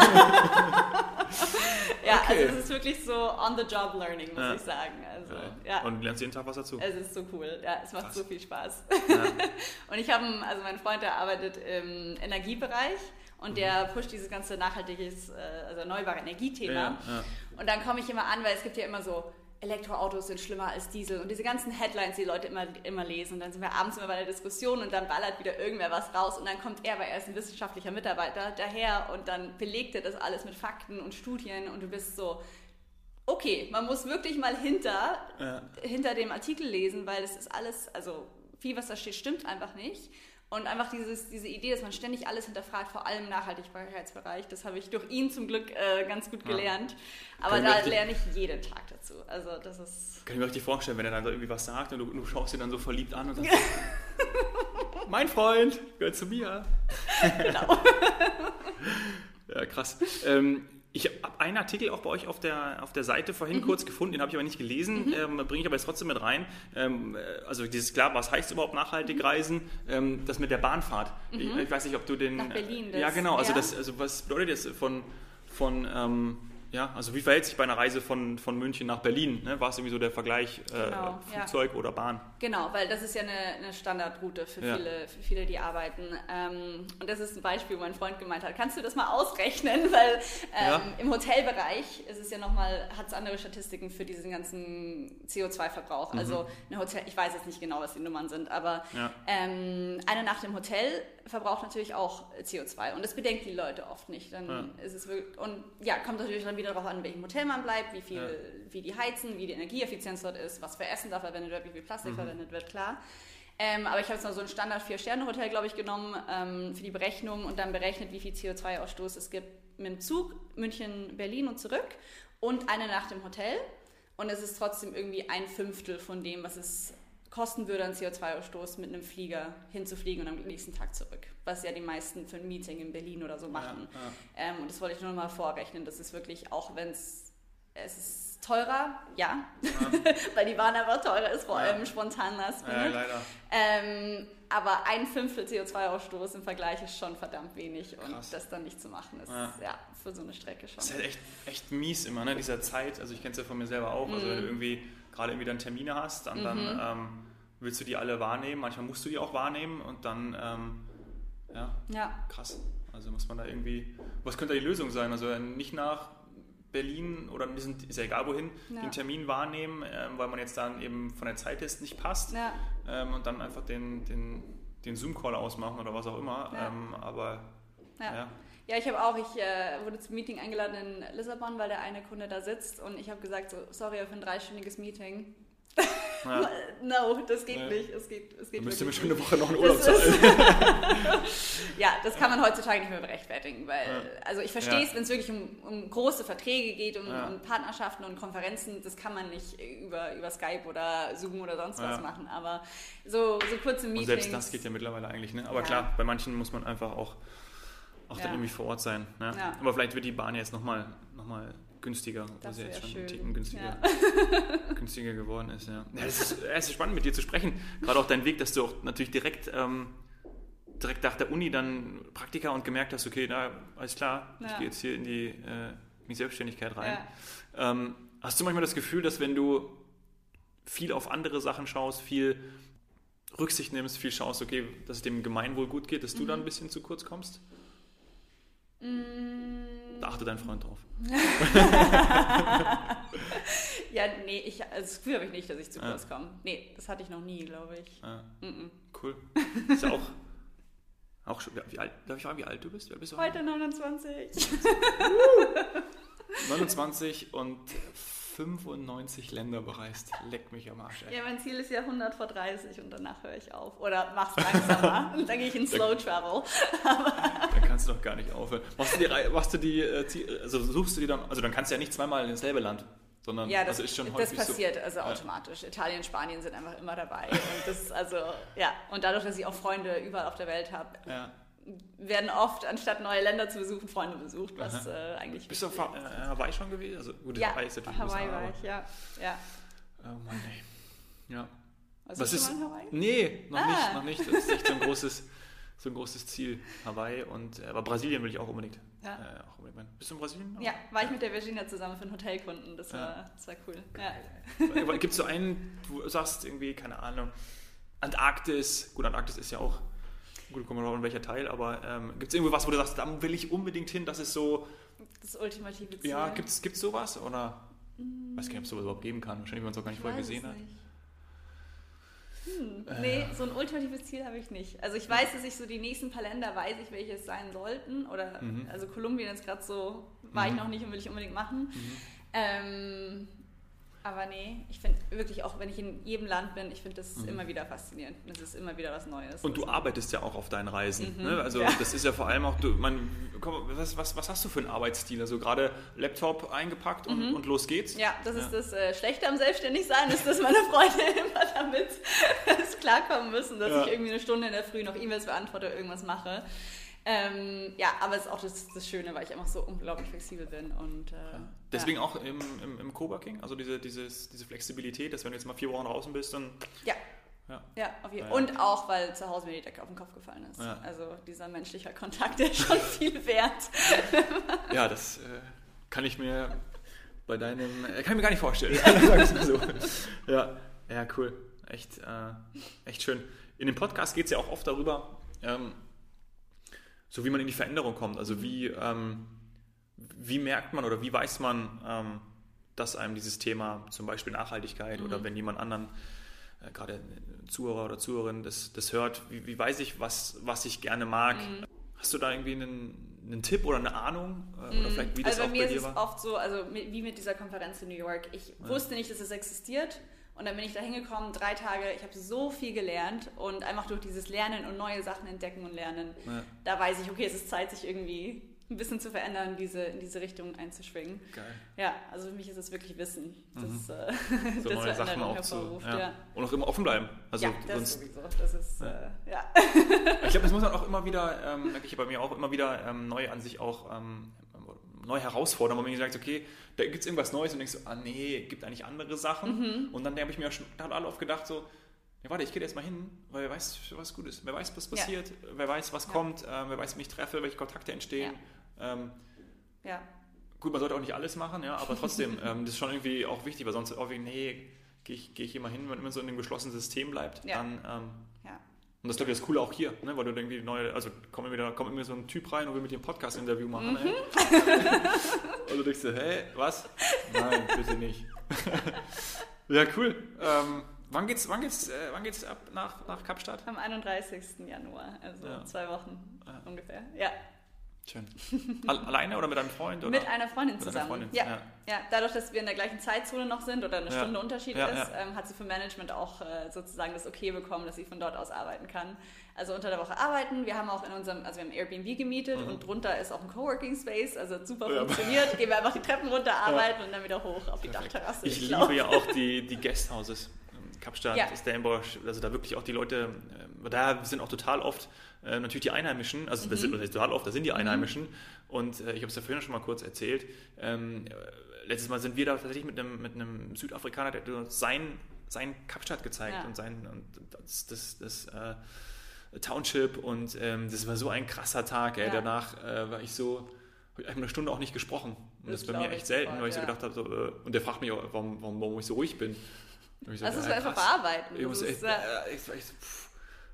ja okay. also es ist wirklich so on-the-job learning, muss ja. ich sagen. Also, ja. Und lernst jeden Tag was dazu? Es ist so cool, ja, es macht Krass. so viel Spaß. und ich habe, also mein Freund, der arbeitet im Energiebereich und der mhm. pusht dieses ganze nachhaltiges, äh, also erneuerbare Energiethema. Ja, ja. Und dann komme ich immer an, weil es gibt ja immer so, Elektroautos sind schlimmer als Diesel und diese ganzen Headlines, die Leute immer, immer lesen. Und dann sind wir abends immer bei der Diskussion und dann ballert wieder irgendwer was raus und dann kommt er, weil er ist ein wissenschaftlicher Mitarbeiter, daher und dann belegt er das alles mit Fakten und Studien und du bist so, okay, man muss wirklich mal hinter, ja. hinter dem Artikel lesen, weil das ist alles, also viel, was da steht, stimmt einfach nicht. Und einfach dieses, diese Idee, dass man ständig alles hinterfragt, vor allem im Nachhaltigkeitsbereich, das habe ich durch ihn zum Glück äh, ganz gut gelernt. Ja. Aber da lerne ich jeden Tag dazu. Also das ist. Kann ich mir richtig vorstellen, wenn er dann so irgendwie was sagt und du, du schaust ihn dann so verliebt an und sagst, mein Freund, gehört zu mir. genau. ja, krass. Ähm, ich habe einen Artikel auch bei euch auf der, auf der Seite vorhin mhm. kurz gefunden, den habe ich aber nicht gelesen, mhm. ähm, bringe ich aber jetzt trotzdem mit rein. Ähm, äh, also dieses klar, was heißt überhaupt nachhaltig mhm. reisen? Ähm, das mit der Bahnfahrt. Ich, mhm. ich, weiß nicht, ob du den... Nach Berlin. Das, ja, genau. Also, ja. Das, also was bedeutet das von, von ähm, ja, also wie verhält sich bei einer Reise von, von München nach Berlin? Ne? War es irgendwie so der Vergleich äh, genau, Flugzeug ja. oder Bahn? Genau, weil das ist ja eine, eine Standardroute für, ja. viele, für viele, die arbeiten. Ähm, und das ist ein Beispiel, wo mein Freund gemeint hat, kannst du das mal ausrechnen? Weil ähm, ja. im Hotelbereich ist es ja nochmal, hat es andere Statistiken für diesen ganzen CO2-Verbrauch. Mhm. Also ein Hotel, ich weiß jetzt nicht genau, was die Nummern sind, aber ähm, eine Nacht im Hotel verbraucht natürlich auch CO2 und das bedenken die Leute oft nicht. Dann ist es wirklich, und ja, kommt natürlich dann wieder darauf an, in welchem Hotel man bleibt, wie viel, ja. wie die heizen, wie die Energieeffizienz dort ist, was für Essen da verwendet wird, wie viel Plastik mhm. verwendet wird, klar. Ähm, aber ich habe jetzt mal so ein Standard Vier-Sterne-Hotel, glaube ich, genommen ähm, für die Berechnung und dann berechnet, wie viel CO2-Ausstoß es gibt mit dem Zug München, Berlin und zurück und eine Nacht im Hotel. Und es ist trotzdem irgendwie ein Fünftel von dem, was es kosten würde an CO2-Ausstoß mit einem Flieger hinzufliegen und am nächsten Tag zurück. Was ja die meisten für ein Meeting in Berlin oder so machen. Ja, ja. Ähm, und das wollte ich nur noch mal vorrechnen. Das ist wirklich, auch wenn es ist teurer, ja, ja. weil die Bahn einfach teurer ist, vor allem spontan last Ja, leider. Ähm, aber ein Fünftel CO2-Ausstoß im Vergleich ist schon verdammt wenig und Krass. das dann nicht zu machen ist ja. für so eine Strecke schon. Das ist halt echt, echt mies immer, ne? dieser Zeit. Also ich kenne es ja von mir selber auch. Also mhm. irgendwie gerade irgendwie dann Termine hast, dann, mhm. dann ähm, willst du die alle wahrnehmen. Manchmal musst du die auch wahrnehmen und dann, ähm, ja, ja, krass. Also muss man da irgendwie, was könnte da die Lösung sein? Also nicht nach Berlin oder ist ja egal wohin, ja. den Termin wahrnehmen, ähm, weil man jetzt dann eben von der Zeit ist nicht passt ja. ähm, und dann einfach den, den, den Zoom-Call ausmachen oder was auch immer. Ähm, aber ja. Ja, ich habe auch, ich äh, wurde zum Meeting eingeladen in Lissabon, weil der eine Kunde da sitzt und ich habe gesagt, so, sorry für ein dreistündiges Meeting. Ja. no, das geht ja. nicht. Es geht, es geht Dann müsste mir schon eine Woche noch einen Urlaub zahlen. ja, das kann man heutzutage nicht mehr berechtfertigen, weil, ja. also ich verstehe es, wenn es wirklich um, um, große Verträge geht, um, um, Partnerschaften und Konferenzen, das kann man nicht über, über Skype oder Zoom oder sonst was machen, aber so, so kurze Meetings. Und selbst das geht ja mittlerweile eigentlich, ne? Aber klar, bei manchen muss man einfach auch auch ja. dann irgendwie vor Ort sein. Ne? Ja. Aber vielleicht wird die Bahn jetzt nochmal noch mal günstiger, obwohl sie jetzt schon schön. einen Ticken günstiger, ja. günstiger geworden ist. Ja. ja es, ist, ist spannend mit dir zu sprechen. Gerade auch dein Weg, dass du auch natürlich direkt, ähm, direkt nach der Uni dann Praktika und gemerkt hast, okay, na, alles klar, ich gehe jetzt hier in die, äh, in die Selbstständigkeit rein. Ähm, hast du manchmal das Gefühl, dass wenn du viel auf andere Sachen schaust, viel Rücksicht nimmst, viel schaust, okay, dass es dem Gemeinwohl gut geht, dass mhm. du dann ein bisschen zu kurz kommst? Da achte dein Freund drauf. ja, nee, ich, also das Gefühl habe ich nicht, dass ich zu kurz komme. Nee, das hatte ich noch nie, glaube ich. Ah. Mm -mm. Cool. Ist ja auch, auch schon, wie alt, darf ich fragen, wie alt du bist? bist du Heute 29. 29 und 95 Länder bereist. Leck mich am Arsch. Ey. Ja, mein Ziel ist ja 100 vor 30 und danach höre ich auf. Oder mach's langsamer und dann gehe ich in Slow Travel. dann kannst du doch gar nicht aufhören. Machst du die, machst du die, äh, also suchst du die dann, also dann kannst du ja nicht zweimal in dasselbe Land. Sondern, ja, das, also ist schon das passiert so, also automatisch. Ja. Italien, Spanien sind einfach immer dabei. Und das also, ja. Und dadurch, dass ich auch Freunde überall auf der Welt habe, ja werden oft, anstatt neue Länder zu besuchen, Freunde besucht, was äh, eigentlich Bist du auf äh, Hawaii schon gewesen? Also, gut, ja, Hawaii ist natürlich Hawaii war ich, ja. ja. Oh Mann, ey. Ja. Warst Was ist? Hawaii? Nee, noch ah. nicht, noch nicht. Das ist echt so ein großes, so ein großes Ziel. Hawaii und äh, aber Brasilien will ich auch unbedingt. Ja. Äh, auch unbedingt. Bist du in Brasilien? Ja, war ich mit der Virginia zusammen für einen Hotelkunden. Das, ja. war, das war cool. Ja. Gibt es so einen, du sagst irgendwie, keine Ahnung, Antarktis, gut, Antarktis ist ja auch, gut, kommen wir noch in welcher Teil, aber ähm, gibt es irgendwie was, wo du sagst, da will ich unbedingt hin, das ist so. Das ultimative Ziel. Ja, gibt es sowas? Oder? Mm. Weiß gar nicht, ob es sowas überhaupt geben kann. Wahrscheinlich, wenn man es auch gar nicht ich vorher gesehen hat. Hm, äh. nee, so ein ultimatives Ziel habe ich nicht. Also ich weiß, dass ich so die nächsten paar Länder weiß ich, welche es sein sollten. Oder mhm. also Kolumbien ist gerade so, war mhm. ich noch nicht und will ich unbedingt machen. Mhm. Ähm, aber nee, ich finde wirklich auch, wenn ich in jedem Land bin, ich finde das mhm. immer wieder faszinierend. Es ist immer wieder was Neues. Und du arbeitest ja auch auf deinen Reisen. Mhm. Ne? Also ja. das ist ja vor allem auch, du, man, komm, was, was, was hast du für einen Arbeitsstil? Also gerade Laptop eingepackt und, mhm. und los geht's? Ja, das ja. ist das äh, Schlechte am Selbstständigsein, ist, dass meine Freunde immer damit klarkommen müssen, dass ja. ich irgendwie eine Stunde in der Früh noch E-Mails beantworte oder irgendwas mache. Ähm, ja, aber es ist auch das, das, Schöne, weil ich einfach so unglaublich flexibel bin. Und, äh, ja. Deswegen ja. auch im, im, im Coworking, also diese, dieses, diese Flexibilität, dass wenn du jetzt mal vier Wochen draußen bist, dann. Ja. Ja, ja auf jeden Fall. Und auch, weil zu Hause mir die Decke auf den Kopf gefallen ist. Also dieser menschliche Kontakt ist schon viel wert. ja, das äh, kann ich mir bei deinem, äh, kann ich mir gar nicht vorstellen. so. ja. ja, cool. Echt, äh, echt schön. In dem Podcast geht es ja auch oft darüber, ähm, so wie man in die Veränderung kommt. Also wie, ähm, wie merkt man oder wie weiß man, ähm, dass einem dieses Thema, zum Beispiel Nachhaltigkeit mhm. oder wenn jemand anderen, äh, gerade Zuhörer oder Zuhörerin, das, das hört, wie, wie weiß ich, was, was ich gerne mag? Mhm. Hast du da irgendwie einen, einen Tipp oder eine Ahnung? Äh, oder mhm. vielleicht wie das also auch bei mir ist es oft so, also wie mit dieser Konferenz in New York. Ich ja. wusste nicht, dass es existiert. Und dann bin ich da hingekommen, drei Tage, ich habe so viel gelernt und einfach durch dieses Lernen und neue Sachen entdecken und lernen, ja. da weiß ich, okay, es ist Zeit, sich irgendwie ein bisschen zu verändern, diese, in diese Richtung einzuschwingen. Geil. Ja, also für mich ist es wirklich Wissen, das, mhm. äh, so das neue Sachen auch zu, ja. ja. Und auch immer offen bleiben. Also ja, das sonst, sowieso. Das ist, ja. Äh, ja. ich glaube, das muss man auch immer wieder, ähm, merke ich bei mir auch immer wieder ähm, neu an sich auch ähm, neu herausfordern, wo man sagt, okay, da gibt es irgendwas Neues und denkst so, ah nee, gibt eigentlich andere Sachen. Mhm. Und dann habe ich mir schon alle oft gedacht, so, ja, warte, ich gehe jetzt mal hin, weil wer weiß, was gut ist. Wer weiß, was passiert, ja. wer weiß, was ja. kommt, äh, wer weiß, wie ich treffe, welche Kontakte entstehen. Ja. Ähm, ja. Gut, man sollte auch nicht alles machen, ja, aber trotzdem, ähm, das ist schon irgendwie auch wichtig, weil sonst irgendwie, nee, gehe ich, geh ich mal hin, wenn man immer so in einem geschlossenen System bleibt, dann ähm, und das ist, glaube ich, das Coole auch hier, ne? weil du irgendwie neue, also kommt immer, kommt immer so ein Typ rein und will mit dir ein Podcast-Interview machen. Mhm. und du denkst so, hä, was? Nein, bitte nicht. ja, cool. Ähm, wann geht's, wann geht's, äh, wann geht's ab nach, nach Kapstadt? Am 31. Januar, also ja. zwei Wochen ja. ungefähr. Ja. Schön. Alleine oder mit einem Freund? Oder? Mit einer Freundin mit zusammen. Freundin. Ja. ja. ja, dadurch, dass wir in der gleichen Zeitzone noch sind oder eine ja. Stunde Unterschied ja, ist, ähm, hat sie für Management auch äh, sozusagen das Okay bekommen, dass sie von dort aus arbeiten kann. Also unter der Woche arbeiten. Wir haben auch in unserem, also wir haben Airbnb gemietet mhm. und drunter ist auch ein Coworking Space, also super funktioniert. Gehen wir einfach die Treppen runter, arbeiten und dann wieder hoch auf die Perfekt. Dachterrasse. Ich, ich liebe ja auch die, die Guesthouses. Kapstadt, ja. Stellenbosch, also da wirklich auch die Leute, äh, da sind auch total oft äh, natürlich die Einheimischen, also das, mhm. sind, das ist total oft, da sind die mhm. Einheimischen. Mhm. Und äh, ich habe es ja vorhin schon mal kurz erzählt. Ähm, letztes Mal sind wir da tatsächlich mit einem, mit einem Südafrikaner, der hat uns sein, sein Kapstadt gezeigt ja. und sein und das, das, das äh, Township und ähm, das war so ein krasser Tag. Ey. Ja. Danach äh, war ich so, habe ich eine Stunde auch nicht gesprochen. Und das, das ist bei mir echt selten, weil ich so gedacht habe, so, äh, und der fragt mich auch, warum, warum, warum ich so ruhig bin. So, also, das ja, einfach bearbeiten. Ich muss echt, äh, ich, ich,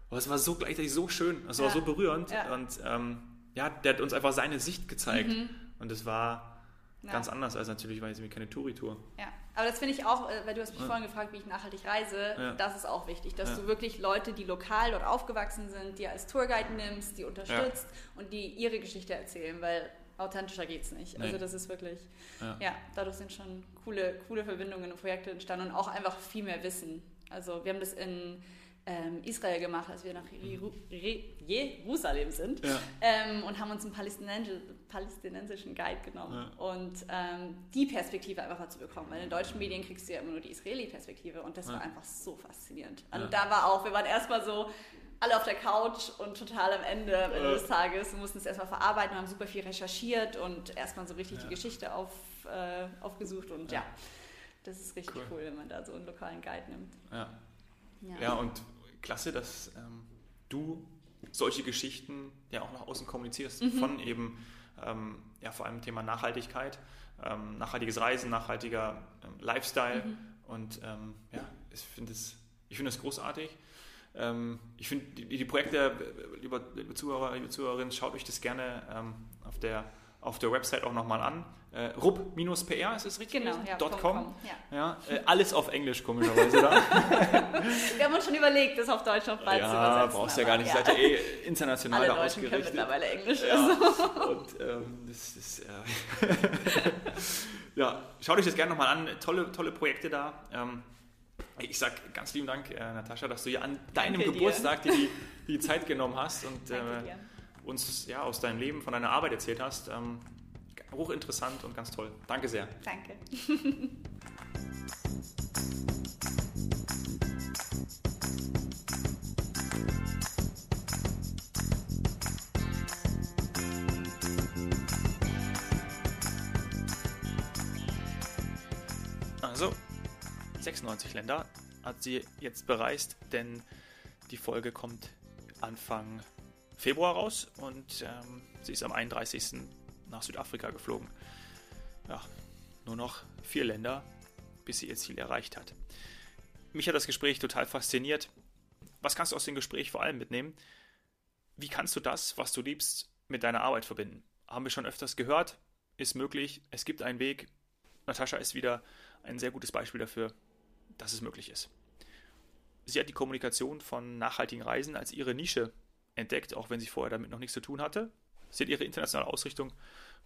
aber es war so gleichzeitig so schön, es ja. war so berührend ja. und ähm, ja, der hat uns einfach seine Sicht gezeigt mhm. und es war ja. ganz anders als natürlich, weil es mir keine Touri-Tour. Ja, aber das finde ich auch, äh, weil du hast mich vorhin gefragt, wie ich nachhaltig reise, das ist auch wichtig, dass du wirklich Leute, die lokal dort aufgewachsen sind, die als Tourguide nimmst, die unterstützt und die ihre Geschichte erzählen, weil authentischer geht es nicht. Nee. Also das ist wirklich, ja. dadurch sind schon coole, coole Verbindungen und Projekte entstanden und auch einfach viel mehr Wissen. Also wir haben das in ähm, Israel gemacht, als wir nach Jerusalem sind ja. ähm, und haben uns einen palästinensischen Guide genommen ja. und ähm, die Perspektive einfach mal zu bekommen, weil in deutschen Medien kriegst du ja immer nur die Israeli-Perspektive und das ja. war einfach so faszinierend. Und da war auch, wir waren erstmal so alle auf der Couch und total am Ende, am Ende des Tages, wir mussten es erstmal verarbeiten, wir haben super viel recherchiert und erstmal so richtig die Geschichte auf, äh, aufgesucht und ja. das ist richtig cool. cool, wenn man da so einen lokalen Guide nimmt. Ja. Ja, ja und klasse, dass ähm, du solche Geschichten ja auch nach außen kommunizierst, mhm. von eben ähm, ja vor allem Thema Nachhaltigkeit, ähm, nachhaltiges Reisen, nachhaltiger ähm, Lifestyle. Mhm. Und ähm, ja, ich finde es ich find großartig. Ähm, ich finde die, die, Projekte, liebe, liebe Zuhörer, liebe Zuhörerinnen, schaut euch das gerne auf der auf der Website auch nochmal an. Äh, rub-pr ist es richtig? Genau, ja, .com. .com ja. ja äh, alles auf Englisch, komischerweise da. Wir haben uns schon überlegt, das auf Deutsch noch bald ja, zu übersetzen. Brauchst ja gar nicht, ja. seid ja eh international Alle da Deutschen ausgerichtet. können mittlerweile Englisch. Ja. Also. Und ähm, das ist, äh, ja, schaut euch das gerne nochmal an. Tolle, tolle Projekte da. Ähm, ich sag ganz lieben Dank, äh, Natascha, dass du ja an deinem Danke Geburtstag dir die, die Zeit genommen hast und äh, uns ja, aus deinem Leben, von deiner Arbeit erzählt hast. Ähm, hochinteressant und ganz toll. Danke sehr. Danke. Also, 96 Länder hat sie jetzt bereist, denn die Folge kommt Anfang Februar raus und ähm, sie ist am 31. nach Südafrika geflogen. Ja, nur noch vier Länder, bis sie ihr Ziel erreicht hat. Mich hat das Gespräch total fasziniert. Was kannst du aus dem Gespräch vor allem mitnehmen? Wie kannst du das, was du liebst, mit deiner Arbeit verbinden? Haben wir schon öfters gehört, ist möglich, es gibt einen Weg. Natascha ist wieder ein sehr gutes Beispiel dafür, dass es möglich ist. Sie hat die Kommunikation von nachhaltigen Reisen als ihre Nische entdeckt, auch wenn sie vorher damit noch nichts zu tun hatte. Sie hat ihre internationale Ausrichtung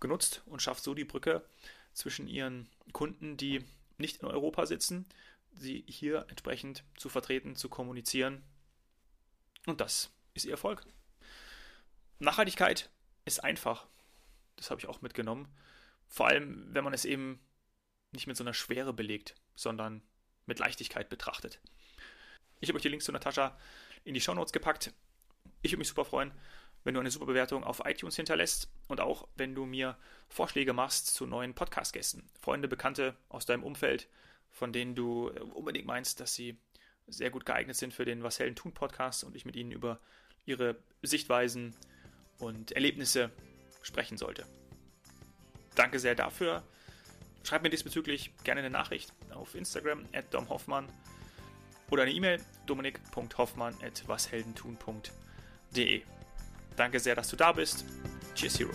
genutzt und schafft so die Brücke zwischen ihren Kunden, die nicht in Europa sitzen, sie hier entsprechend zu vertreten, zu kommunizieren. Und das ist ihr Erfolg. Nachhaltigkeit ist einfach. Das habe ich auch mitgenommen. Vor allem, wenn man es eben nicht mit so einer Schwere belegt, sondern mit Leichtigkeit betrachtet. Ich habe euch die Links zu Natascha in die Shownotes gepackt. Ich würde mich super freuen, wenn du eine super Bewertung auf iTunes hinterlässt und auch wenn du mir Vorschläge machst zu neuen Podcast-Gästen. Freunde, Bekannte aus deinem Umfeld, von denen du äh, unbedingt meinst, dass sie sehr gut geeignet sind für den Was Helden tun Podcast und ich mit ihnen über ihre Sichtweisen und Erlebnisse sprechen sollte. Danke sehr dafür. Schreib mir diesbezüglich gerne eine Nachricht auf Instagram at domhoffmann oder eine E-Mail dominik.hoffmann at washeldentun.de. Danke sehr, dass du da bist. Cheers, Hero.